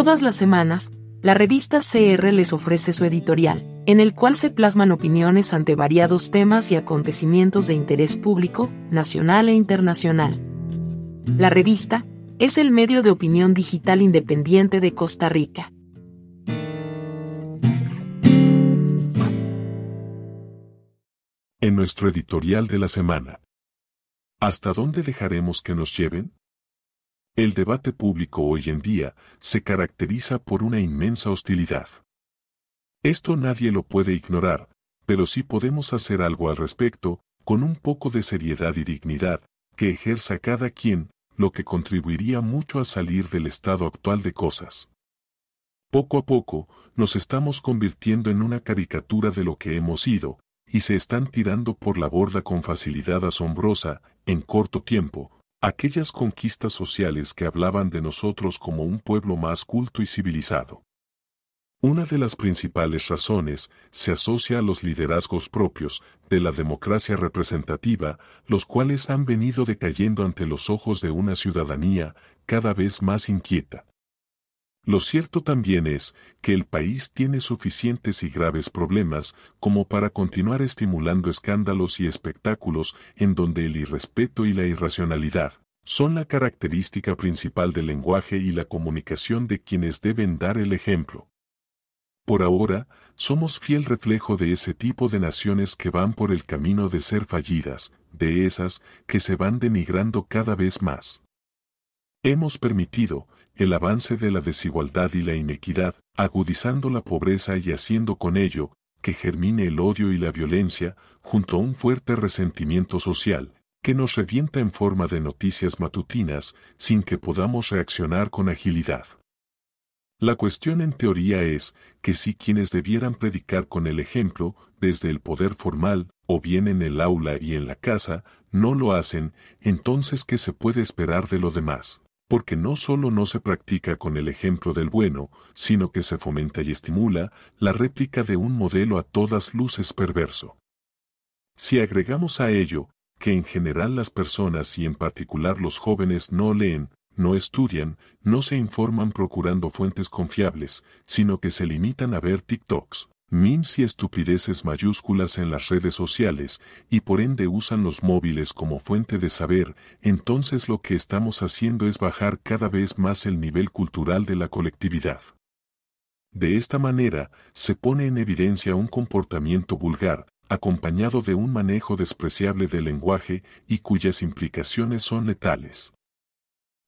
Todas las semanas, la revista CR les ofrece su editorial, en el cual se plasman opiniones ante variados temas y acontecimientos de interés público, nacional e internacional. La revista es el medio de opinión digital independiente de Costa Rica. En nuestro editorial de la semana. ¿Hasta dónde dejaremos que nos lleven? El debate público hoy en día se caracteriza por una inmensa hostilidad. Esto nadie lo puede ignorar, pero sí podemos hacer algo al respecto, con un poco de seriedad y dignidad, que ejerza cada quien, lo que contribuiría mucho a salir del estado actual de cosas. Poco a poco, nos estamos convirtiendo en una caricatura de lo que hemos sido, y se están tirando por la borda con facilidad asombrosa, en corto tiempo, aquellas conquistas sociales que hablaban de nosotros como un pueblo más culto y civilizado. Una de las principales razones se asocia a los liderazgos propios de la democracia representativa, los cuales han venido decayendo ante los ojos de una ciudadanía cada vez más inquieta. Lo cierto también es que el país tiene suficientes y graves problemas como para continuar estimulando escándalos y espectáculos en donde el irrespeto y la irracionalidad son la característica principal del lenguaje y la comunicación de quienes deben dar el ejemplo. Por ahora, somos fiel reflejo de ese tipo de naciones que van por el camino de ser fallidas, de esas que se van denigrando cada vez más. Hemos permitido, el avance de la desigualdad y la inequidad, agudizando la pobreza y haciendo con ello que germine el odio y la violencia, junto a un fuerte resentimiento social, que nos revienta en forma de noticias matutinas sin que podamos reaccionar con agilidad. La cuestión en teoría es que si quienes debieran predicar con el ejemplo, desde el poder formal, o bien en el aula y en la casa, no lo hacen, entonces ¿qué se puede esperar de lo demás? Porque no solo no se practica con el ejemplo del bueno, sino que se fomenta y estimula la réplica de un modelo a todas luces perverso. Si agregamos a ello, que en general las personas y en particular los jóvenes no leen, no estudian, no se informan procurando fuentes confiables, sino que se limitan a ver TikToks, memes y estupideces mayúsculas en las redes sociales, y por ende usan los móviles como fuente de saber, entonces lo que estamos haciendo es bajar cada vez más el nivel cultural de la colectividad. De esta manera, se pone en evidencia un comportamiento vulgar, acompañado de un manejo despreciable del lenguaje y cuyas implicaciones son letales.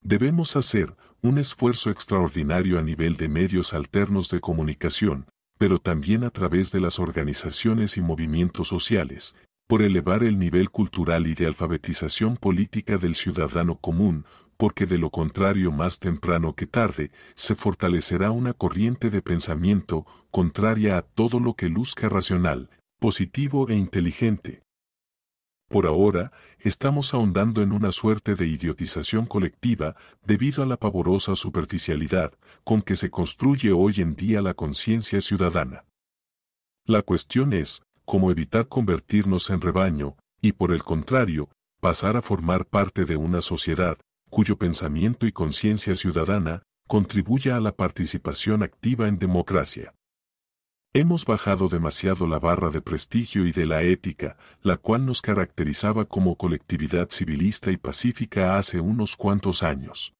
Debemos hacer un esfuerzo extraordinario a nivel de medios alternos de comunicación, pero también a través de las organizaciones y movimientos sociales, por elevar el nivel cultural y de alfabetización política del ciudadano común, porque de lo contrario más temprano que tarde, se fortalecerá una corriente de pensamiento contraria a todo lo que luzca racional, positivo e inteligente, por ahora, estamos ahondando en una suerte de idiotización colectiva debido a la pavorosa superficialidad con que se construye hoy en día la conciencia ciudadana. La cuestión es, cómo evitar convertirnos en rebaño, y por el contrario, pasar a formar parte de una sociedad, cuyo pensamiento y conciencia ciudadana contribuya a la participación activa en democracia. Hemos bajado demasiado la barra de prestigio y de la ética, la cual nos caracterizaba como colectividad civilista y pacífica hace unos cuantos años.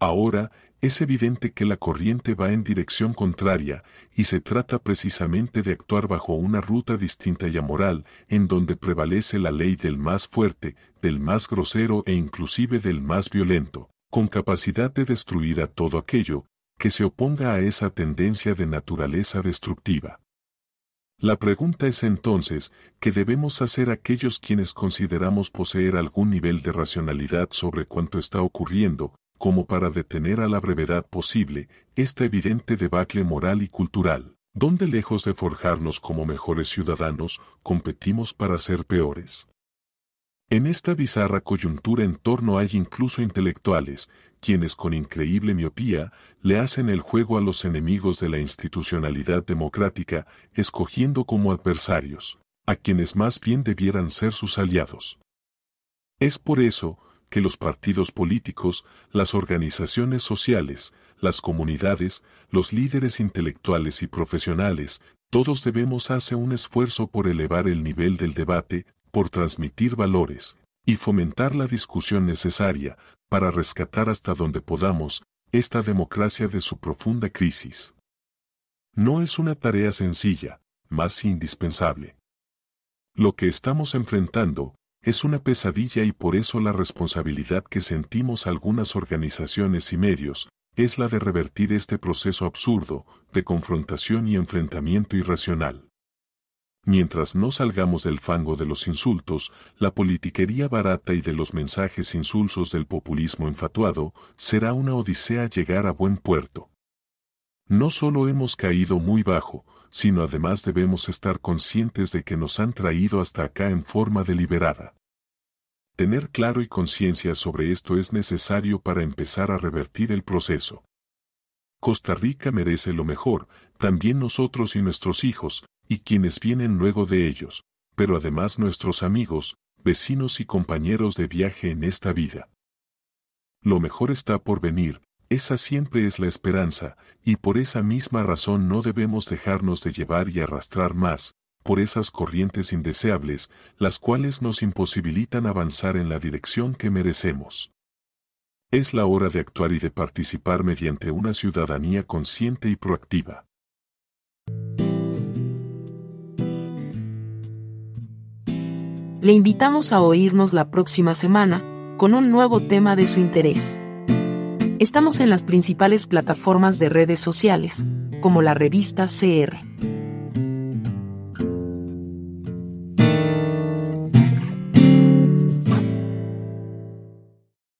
Ahora, es evidente que la corriente va en dirección contraria, y se trata precisamente de actuar bajo una ruta distinta y amoral, en donde prevalece la ley del más fuerte, del más grosero e inclusive del más violento, con capacidad de destruir a todo aquello, que se oponga a esa tendencia de naturaleza destructiva. La pregunta es entonces, ¿qué debemos hacer aquellos quienes consideramos poseer algún nivel de racionalidad sobre cuanto está ocurriendo, como para detener a la brevedad posible esta evidente debacle moral y cultural, donde lejos de forjarnos como mejores ciudadanos, competimos para ser peores? En esta bizarra coyuntura en torno hay incluso intelectuales, quienes con increíble miopía le hacen el juego a los enemigos de la institucionalidad democrática, escogiendo como adversarios, a quienes más bien debieran ser sus aliados. Es por eso que los partidos políticos, las organizaciones sociales, las comunidades, los líderes intelectuales y profesionales, todos debemos hacer un esfuerzo por elevar el nivel del debate, por transmitir valores, y fomentar la discusión necesaria, para rescatar hasta donde podamos, esta democracia de su profunda crisis. No es una tarea sencilla, más indispensable. Lo que estamos enfrentando, es una pesadilla y por eso la responsabilidad que sentimos algunas organizaciones y medios, es la de revertir este proceso absurdo, de confrontación y enfrentamiento irracional. Mientras no salgamos del fango de los insultos, la politiquería barata y de los mensajes insulsos del populismo enfatuado, será una odisea llegar a buen puerto. No solo hemos caído muy bajo, sino además debemos estar conscientes de que nos han traído hasta acá en forma deliberada. Tener claro y conciencia sobre esto es necesario para empezar a revertir el proceso. Costa Rica merece lo mejor, también nosotros y nuestros hijos, y quienes vienen luego de ellos, pero además nuestros amigos, vecinos y compañeros de viaje en esta vida. Lo mejor está por venir, esa siempre es la esperanza, y por esa misma razón no debemos dejarnos de llevar y arrastrar más, por esas corrientes indeseables, las cuales nos imposibilitan avanzar en la dirección que merecemos. Es la hora de actuar y de participar mediante una ciudadanía consciente y proactiva. Le invitamos a oírnos la próxima semana, con un nuevo tema de su interés. Estamos en las principales plataformas de redes sociales, como la revista CR.